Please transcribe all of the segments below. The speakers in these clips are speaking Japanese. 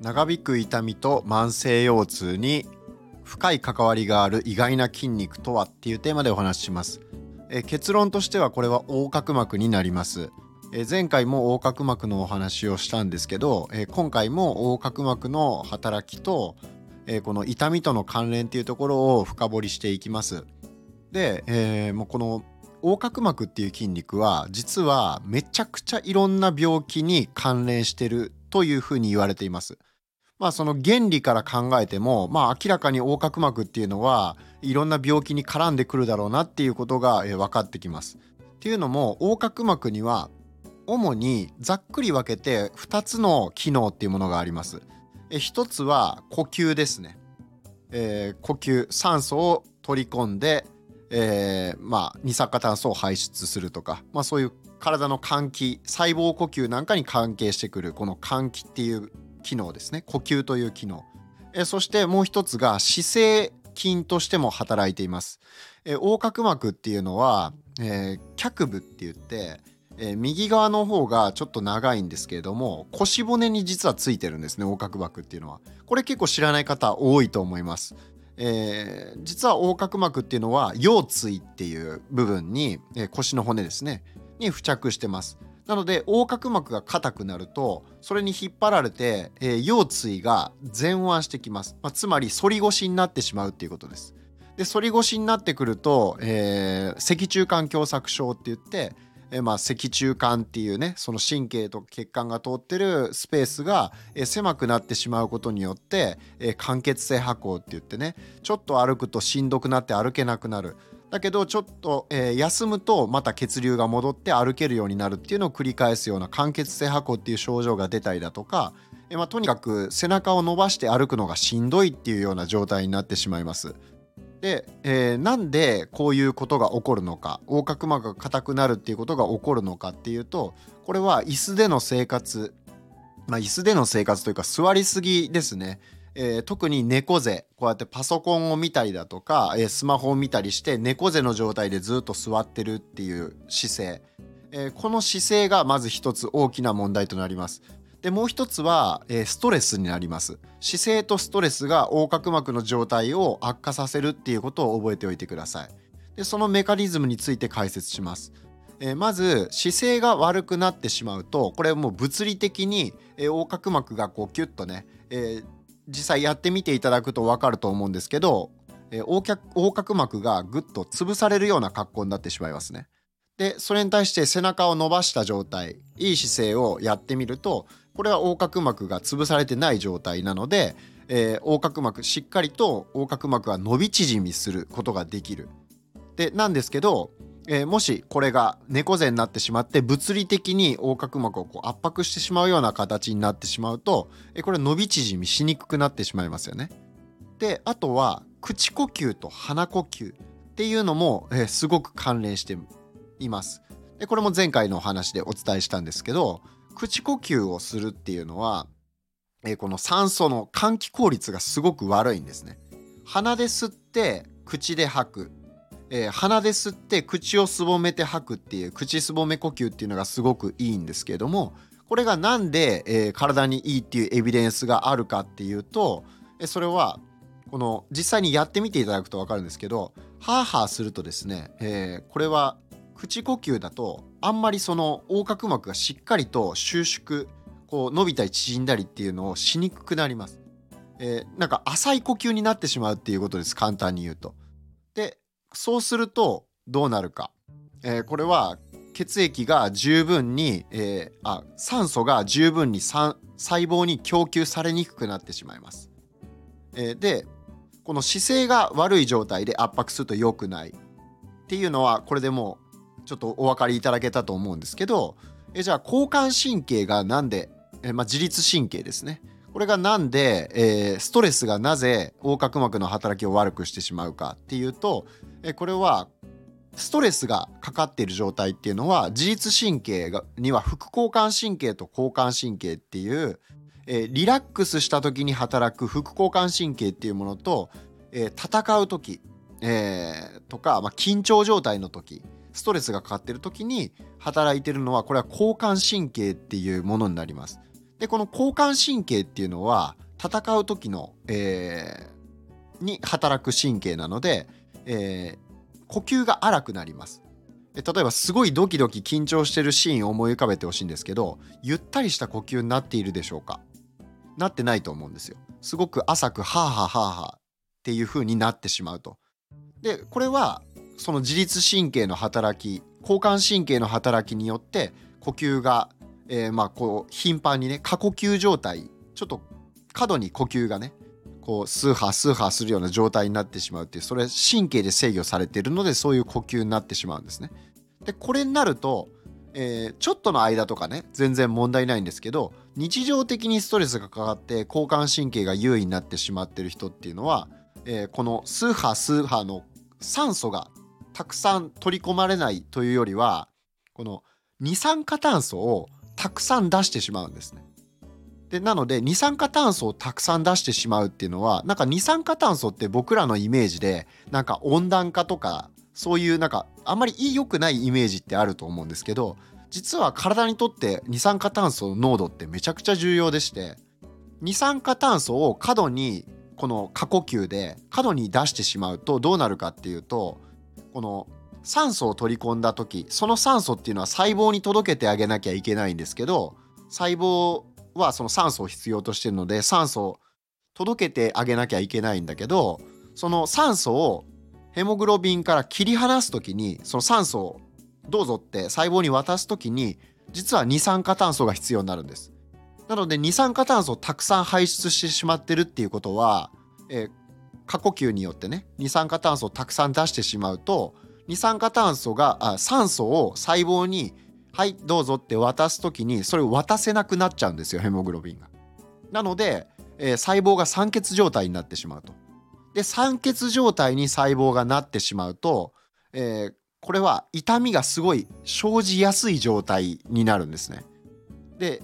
長引く痛みと慢性腰痛に深い関わりがある意外な筋肉とはっていうテーマでお話しします。え結論としてはこれは横隔膜になります。え前回も横隔膜のお話をしたんですけど、え今回も横隔膜の働きと、えこの痛みとの関連っていうところを深掘りしていきます。で、えー、もうこの横隔膜っていう筋肉は実はめちゃくちゃいろんな病気に関連してるというふうに言われています。まあその原理から考えてもまあ明らかに横隔膜っていうのはいろんな病気に絡んでくるだろうなっていうことが、え分かってきます。っていうのも横隔膜には主にざっくり分けて2つの機能っていうものがあります。え1つは呼吸ですね。えー、呼吸酸素を取り込んで、えー、まあ、二酸化炭素を排出するとか、まあ、そういう体の換気細胞呼吸なんかに関係してくるこの換気っていう機能ですね。呼吸という機能、えそしてもう一つが姿勢筋としても働いています、え横隔膜っていうのは、えー、脚部って言って、えー、右側の方がちょっと長いんですけれども腰骨に実はついてるんですね横隔膜っていうのは。これ結構知らない方多いと思います。えー、実は横隔膜っていうのは腰椎っていう部分に、えー、腰の骨ですね。に付着してます。なので横隔膜が硬くなるとそれに引っ張られて、えー、腰椎が前腕してきます、まあ、つまり反り腰になってしまうっていうことです。で反り腰になってくると、えー、脊柱管狭窄症って言って、え、まあ脊柱管っていうねその神経と血管が通ってるスペースが、え、狭くなってしまうことによって、え、間欠性跛行って言ってねちょっと歩くとしんどくなって歩けなくなるだけどちょっと、え、休むとまた血流が戻って歩けるようになるっていうのを繰り返すような間欠性跛行っていう症状が出たりだとか、え、まあ、とにかく背中を伸ばして歩くのがしんどいっていうような状態になってしまいます。で、えー、なんでこういうことが起こるのか横隔膜が硬くなるっていうことが起こるのかっていうとこれは椅子での生活まあ椅子での生活というか座りすぎですね。えー、特に猫背こうやってパソコンを見たりだとか、えー、スマホを見たりして猫背の状態でずっと座ってるっていう姿勢、えー、この姿勢がまず一つ大きな問題となります。でもう一つは、えー、ストレスになります。姿勢とストレスが横隔膜の状態を悪化させるっていうことを覚えておいてください。でそのメカニズムについて解説します。え、まず姿勢が悪くなってしまうとこれもう物理的に、え、横隔膜がこうキュッとね、えー、実際やってみていただくと分かると思うんですけど、えー、横隔膜がぐっと潰されるような格好になってしまいますね。でそれに対して背中を伸ばした状態いい姿勢をやってみるとこれは横隔膜が潰されてない状態なので、えー、横隔膜しっかりと横隔膜が伸び縮みすることができる。でなんですけどえー、もしこれが猫背になってしまって物理的に横隔膜をこう圧迫してしまうような形になってしまうと、えー、これ伸び縮みしにくくなってしまいますよね。であとは口呼吸と鼻呼吸っていうのも、えー、すごく関連しています。でこれも前回のお話でお伝えしたんですけど口呼吸をするっていうのは、え、この酸素の換気効率がすごく悪いんですね。鼻で吸って口で吐くえー、鼻で吸って口をすぼめて吐くっていう口すぼめ呼吸っていうのがすごくいいんですけどもこれが何で、えー、体にいいっていうエビデンスがあるかっていうと、えそれはこの実際にやってみていただくと分かるんですけどハーハーするとですね、えー、これは口呼吸だとあんまりその横隔膜がしっかりと収縮こう伸びたり縮んだりっていうのをしにくくなります。えー、なんか浅い呼吸になってしまうっていうことです簡単に言うと。でそうするとどうなるか、えー、これは血液が十分に、えー、あ酸素が十分に細胞に供給されにくくなってしまいます。えー、でこの姿勢が悪い状態で圧迫すると良くないっていうのはこれでもうちょっとお分かりいただけたと思うんですけどえじゃあ交感神経がなんで、えまあ、自律神経ですね。これがなんで、えー、ストレスがなぜ横隔膜の働きを悪くしてしまうかっていうと、え、これはストレスがかかっている状態っていうのは自律神経がには副交感神経と交感神経っていう、えー、リラックスした時に働く副交感神経っていうものと、えー、戦う時、え、とか、まあ、緊張状態の時ストレスがかかっている時に働いているのはこれは交感神経っていうものになります。でこの交感神経っていうのは戦う時の、えー、に働く神経なので、えー、呼吸が荒くなります。例えばすごいドキドキ緊張してるシーンを思い浮かべてほしいんですけどゆったりした呼吸になっているでしょうか？なってないと思うんですよ。すごく浅くハーハーハーハーっていう風になってしまうと。でこれはその自律神経の働き交感神経の働きによって呼吸が、えー、まあこう頻繁にね過呼吸状態ちょっと過度に呼吸がねこうスーハースーハーするような状態になってしまうっていうそれ神経で制御されているのでそういう呼吸になってしまうんですね。でこれになると、えー、ちょっとの間とかね全然問題ないんですけど日常的にストレスがかかって交感神経が優位になってしまってる人っていうのは、えー、このスーハースーハーの酸素がたくさん取り込まれないというよりはこの二酸化炭素をたくさん出してしまうんですね。でなので二酸化炭素をたくさん出してしまうっていうのはなんか二酸化炭素って僕らのイメージでなんか温暖化とかそういうなんかあんまり良くないイメージってあると思うんですけど実は体にとって二酸化炭素の濃度ってめちゃくちゃ重要でして二酸化炭素を過度にこの過呼吸で過度に出してしまうとどうなるかっていうとこの酸素を取り込んだ時その酸素っていうのは細胞に届けてあげなきゃいけないんですけど細胞はその酸素を必要としてるので酸素を届けてあげなきゃいけないんだけどその酸素をヘモグロビンから切り離す時にその酸素をどうぞって細胞に渡す時に実は二酸化炭素が必要になるんです。なので二酸化炭素をたくさん排出してしまってるっていうことは、えー、過呼吸によってね二酸化炭素をたくさん出してしまうと二酸化炭素があ酸素を細胞に「はいどうぞ」って渡す時にそれを渡せなくなっちゃうんですよヘモグロビンが。なので、えー、細胞が酸欠状態になってしまうと。で酸欠状態に細胞がなってしまうと、えー、これは痛みがすごい生じやすい状態になるんですね。で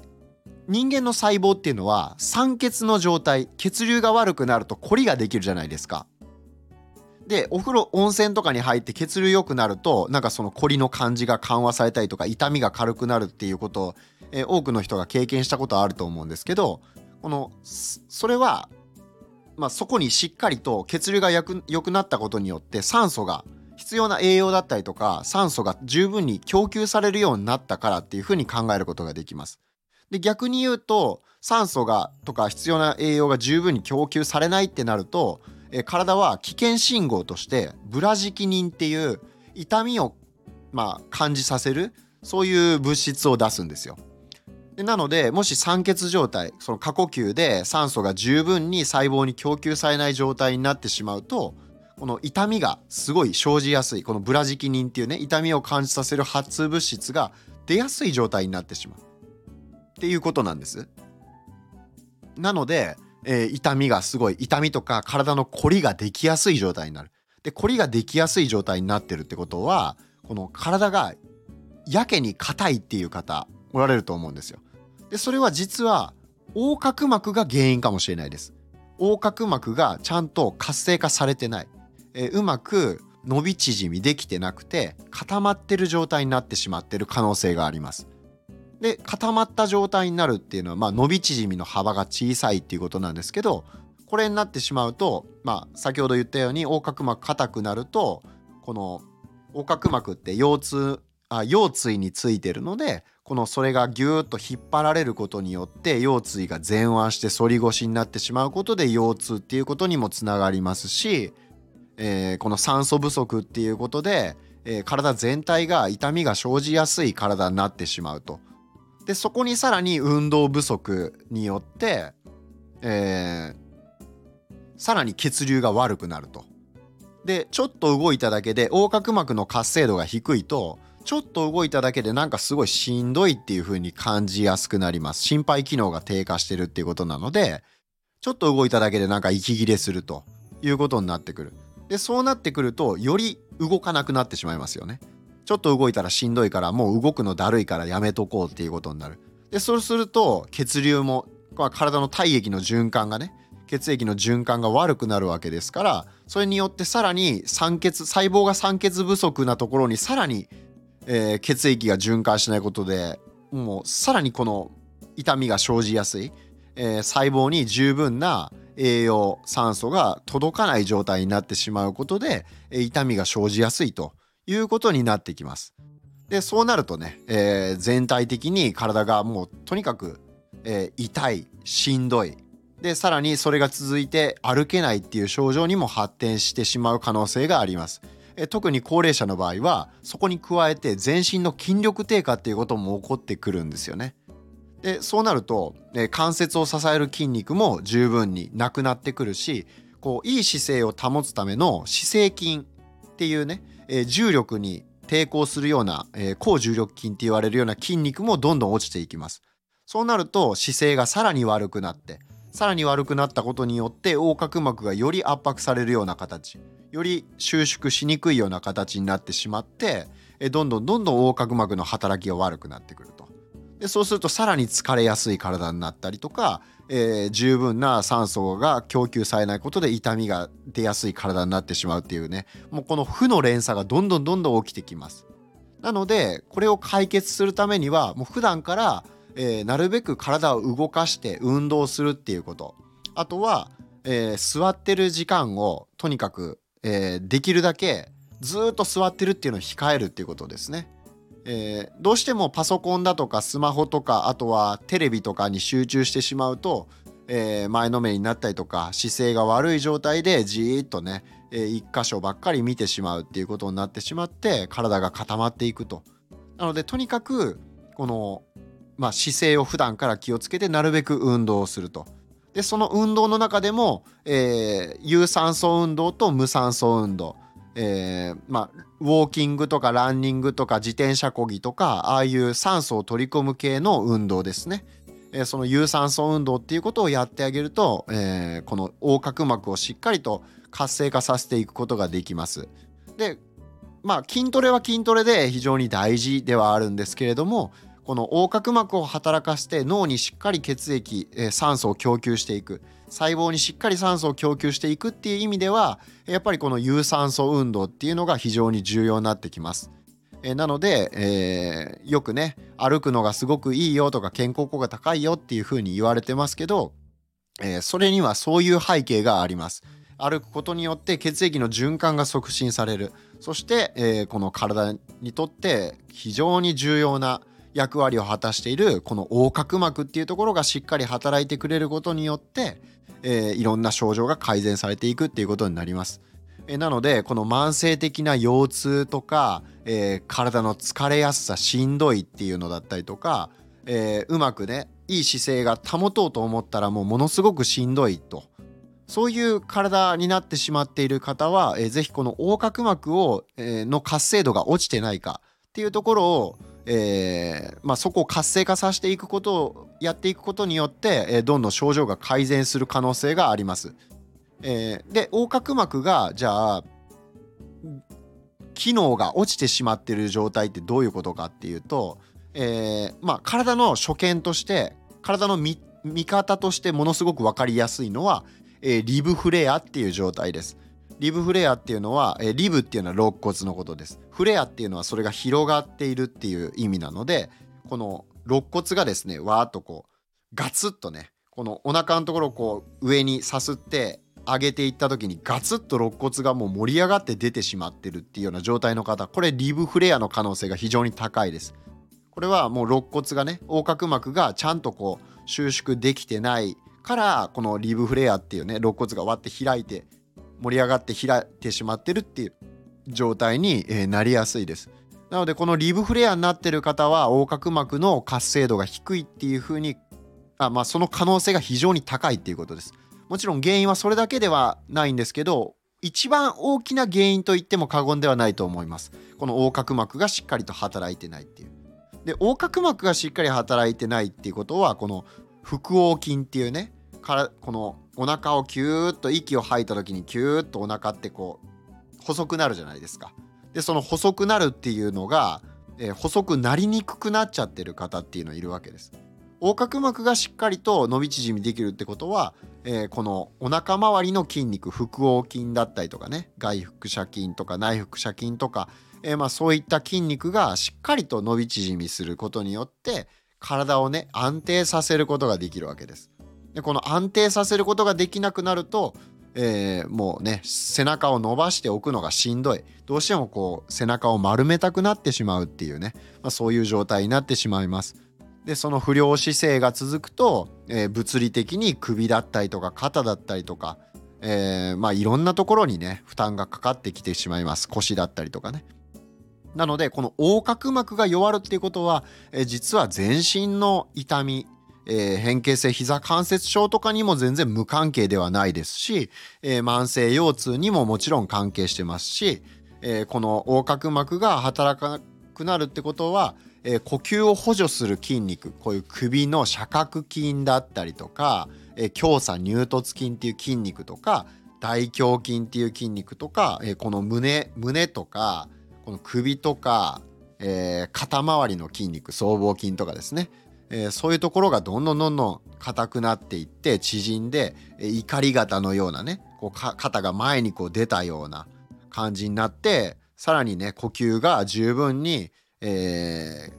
人間の細胞っていうのは酸欠の状態血流が悪くなるとコリができるじゃないですか。でお風呂温泉とかに入って血流良くなるとなんかそのコリの感じが緩和されたりとか痛みが軽くなるっていうことを、えー、多くの人が経験したことはあると思うんですけどこのそれは、まあ、そこにしっかりと血流が良くくなったことによって酸素が必要な栄養だったりとか酸素が十分に供給されるようになったからっていうふうに考えることができます。で逆に言うと酸素がとか必要な栄養が十分に供給されないってなると、え体は危険信号としてブラジキニンっていう痛みを、まあ、感じさせるそういう物質を出すんですよ。でなのでもし酸欠状態その過呼吸で酸素が十分に細胞に供給されない状態になってしまうとこの痛みがすごい生じやすいこのブラジキニンっていうね痛みを感じさせる発物質が出やすい状態になってしまう。っていうことなんです。なので、えー、痛みがすごい痛みとか体のこりができやすい状態になる。でこりができやすい状態になってるってことはこの体がやけに硬いっていう方おられると思うんですよ。でそれは実は横隔膜が原因かもしれないです。横隔膜がちゃんと活性化されてない、えー、うまく伸び縮みできてなくて固まってる状態になってしまってる可能性があります。で固まった状態になるっていうのは、まあ、伸び縮みの幅が小さいっていうことなんですけどこれになってしまうと、まあ、先ほど言ったように横隔膜硬くなるとこの横隔膜って腰痛あ腰椎についてるのでこのそれがギューッと引っ張られることによって腰椎が前腕して反り腰になってしまうことで腰痛っていうことにもつながりますし、えー、この酸素不足っていうことで、えー、体全体が痛みが生じやすい体になってしまうと。でそこにさらに運動不足によって、えー、さらに血流が悪くなると。でちょっと動いただけで横隔膜の活性度が低いとちょっと動いただけでなんかすごいしんどいっていう風に感じやすくなります。心肺機能が低下してるっていうことなのでちょっと動いただけでなんか息切れするということになってくる。でそうなってくるとより動かなくなってしまいますよね。ちょっと動いたらしんどいからもう動くのだるいからやめとこうっていうことになる。でそうすると血流も体の体液の循環がね血液の循環が悪くなるわけですからそれによってさらに酸欠細胞が酸欠不足なところにさらに、えー、血液が循環しないことでもうさらにこの痛みが生じやすい、えー、細胞に十分な栄養酸素が届かない状態になってしまうことで、え、痛みが生じやすいと。いうことになってきます。でそうなるとね、えー、全体的に体がもうとにかく、えー、痛いしんどいでさらにそれが続いて歩けないっていう症状にも発展してしまう可能性があります。え特に高齢者の場合はそこに加えて全身の筋力低下っていうことも起こってくるんですよね。でそうなると、え関節を支える筋肉も十分になくなってくるしこういい姿勢を保つための姿勢筋っていうね、え重力に抵抗するような、え高重力筋って言われるような筋肉もどんどん落ちていきます。そうなると姿勢がさらに悪くなってさらに悪くなったことによって横隔膜がより圧迫されるような形より収縮しにくいような形になってしまってえどんどんどんどん横隔膜の働きが悪くなってくるとでそうするとさらに疲れやすい体になったりとか、えー、十分な酸素が供給されないことで痛みが出やすい体になってしまうっていうね。もうこの負の連鎖がどんどんどんどん起きてきます。なのでこれを解決するためにはもう普段からえー、なるべく体を動かして運動するっていうこと。あとは、えー、座ってる時間をとにかく、えー、できるだけずっと座ってるっていうのを控えるっていうことですね。えどうしてもパソコンだとかスマホとかあとはテレビとかに集中してしまうと、え前のめりになったりとか姿勢が悪い状態でじーっとね、え一箇所ばっかり見てしまうっていうことになってしまって体が固まっていくと。なのでとにかくこのまあ、姿勢を普段から気をつけてなるべく運動をすると。でその運動の中でも、え、有酸素運動と無酸素運動、えー、まあ、ウォーキングとかランニングとか自転車こぎとかああいう酸素を取り込む系の運動ですね。えー、その有酸素運動っていうことをやってあげると、えこの横隔膜をしっかりと活性化させていくことができます。でまあ筋トレは筋トレで非常に大事ではあるんですけれどもこの横隔膜を働かせて脳にしっかり血液、えー、酸素を供給していく細胞にしっかり酸素を供給していくっていう意味ではやっぱりこの有酸素運動っていうのが非常に重要になってきます。え、なので、えー、よくね歩くのがすごくいいよとか健康効果高いよっていうふうに言われてますけど、えー、それにはそういう背景があります。歩くことによって血液の循環が促進されるそして、えー、この体にとって非常に重要な役割を果たしているこの横隔膜っていうところがしっかり働いてくれることによって、えー、いろんな症状が改善されていくっていうことになります。え、なのでこの慢性的な腰痛とか、えー、体の疲れやすさしんどいっていうのだったりとか、えうまくねいい姿勢が保とうと思ったらもうものすごくしんどいと。そういう体になってしまっている方は、えー、ぜひこの横隔膜を、えー、の活性度が落ちてないかっていうところをえーまあ、そこを活性化させていくことをやっていくことによって、えー、どんどん症状が改善する可能性があります。えー、で横隔膜がじゃあ機能が落ちてしまってる状態ってどういうことかっていうと、えまあ、体の所見として体の見方としてものすごく分かりやすいのは、え、リブフレアっていう状態です。リブフレアっていうのは、えリブっていうのは肋骨のことです。フレアっていうのはそれが広がっているっていう意味なのでこの肋骨がですねわーっとこうガツッとねこのお腹のところをこう上にさすって上げていった時にガツッと肋骨がもう盛り上がって出てしまってるっていうような状態の方これリブフレアの可能性が非常に高いです。これはもう肋骨がね横隔膜がちゃんとこう収縮できてないからこのリブフレアっていうね肋骨が割って開いて盛り上がって開いてしまってるっていう状態になりやすいです。なのでこのリブフレアになってる方は横隔膜の活性度が低いっていう風にあまあその可能性が非常に高いっていうことです。もちろん原因はそれだけではないんですけど一番大きな原因と言っても過言ではないと思います。この横隔膜がしっかりと働いてないっていう。で横隔膜がしっかり働いてないっていうことはこの腹横筋っていうねからこのお腹をキューッと息を吐いた時にキューッとお腹ってこう細くなるじゃないですか。でその細くなるっていうのが、えー、細くなりにくくなっちゃってる方っていうのいるわけです。横隔膜がしっかりと伸び縮みできるってことは、えー、このお腹周りの筋肉腹横筋だったりとかね外腹斜筋とか内腹斜筋とか、えー、まあそういった筋肉がしっかりと伸び縮みすることによって体をね安定させることができるわけです。でこの安定させることができなくなると、えー、もうね背中を伸ばしておくのがしんどいどうしてもこう背中を丸めたくなってしまうっていうね、まあ、そういう状態になってしまいます。でその不良姿勢が続くと、えー、物理的に首だったりとか肩だったりとか、えー、まあいろんなところにね負担がかかってきてしまいます腰だったりとかね。なのでこの横隔膜が弱るっていうことは、えー、実は全身の痛みえー、変形性膝関節症とかにも全然無関係ではないですし、えー、慢性腰痛にももちろん関係してますし、えー、この横隔膜が働かなくなるってことは、え呼吸を補助する筋肉こういう首の斜角筋だったりとか、え強鎖乳突筋っていう筋肉とか大胸筋っていう筋肉とか、えこの胸胸とかこの首とか、え肩周りの筋肉僧帽筋とかですね。えー、そういうところがどんどんどんどん硬くなっていって縮んで、えー、怒り型のようなねこう肩が前にこう出たような感じになってさらにね呼吸が十分に、え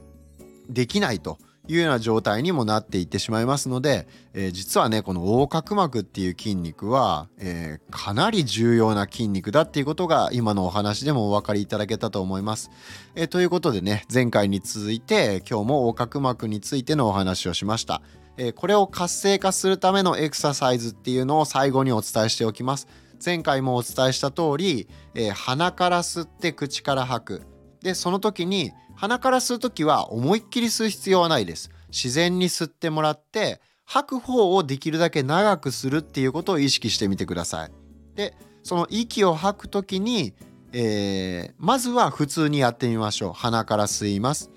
ー、できないと。いうような状態にもなっていってしまいますので、えー、実はねこの横隔膜っていう筋肉は、えー、かなり重要な筋肉だっていうことが今のお話でもお分かりいただけたと思います。えー、ということでね前回に続いて今日も横隔膜についてのお話をしました。えこれを活性化するためのエクササイズっていうのを最後にお伝えしておきます。前回もお伝えした通り、え鼻から吸って口から吐く。でその時に鼻から吸う時は思いっきり吸う必要はないです。自然に吸ってもらって吐く方をできるだけ長くするっていうことを意識してみてください。でその息を吐く時に、えー、まずは普通にやってみましょう。鼻から吸います。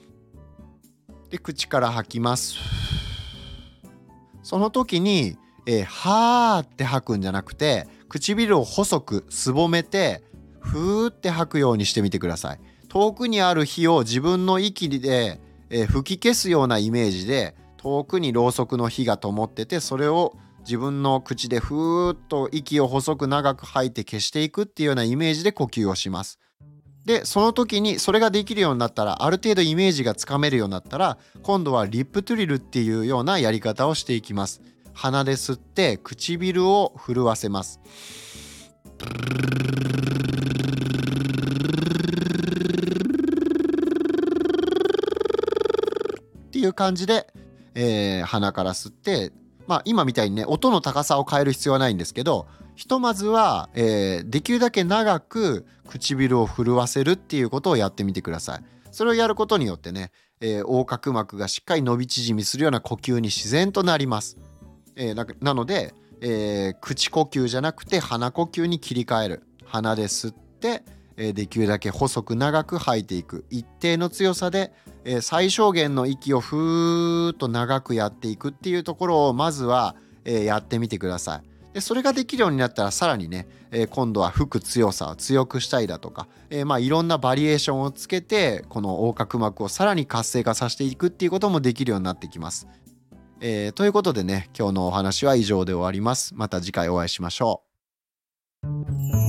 で口から吐きます。その時に、えー、はーって吐くんじゃなくて唇を細くすぼめてふーって吐くようにしてみてください。遠くにある火を自分の息で、えー、吹き消すようなイメージで遠くにろうそくの火が灯っててそれを自分の口でふーっと息を細く長く吐いて消していくっていうようなイメージで呼吸をします。でその時にそれができるようになったらある程度イメージがつかめるようになったら今度はリップトゥリルっていうようなやり方をしていきます。鼻で吸って唇を震わせます。いう感じで、えー、鼻から吸ってまあ今みたいにね音の高さを変える必要はないんですけどひとまずは、えー、できるだけ長く唇を震わせるっていうことをやってみてください。それをやることによってね、えー、横隔膜がしっかり伸び縮みするような呼吸に自然となります。えー、なので、えー、口呼吸じゃなくて鼻呼吸に切り替える鼻で吸ってえできるだけ細く長く吐いていく一定の強さで、え最小限の息をふーっと長くやっていくっていうところをまずは、えやってみてください。でそれができるようになったらさらにね、え今度は吹く強さを強くしたいだとか、えまあ、いろんなバリエーションをつけてこの横隔膜をさらに活性化させていくっていうこともできるようになってきます。えー、ということでね今日のお話は以上で終わります。また次回お会いしましょう。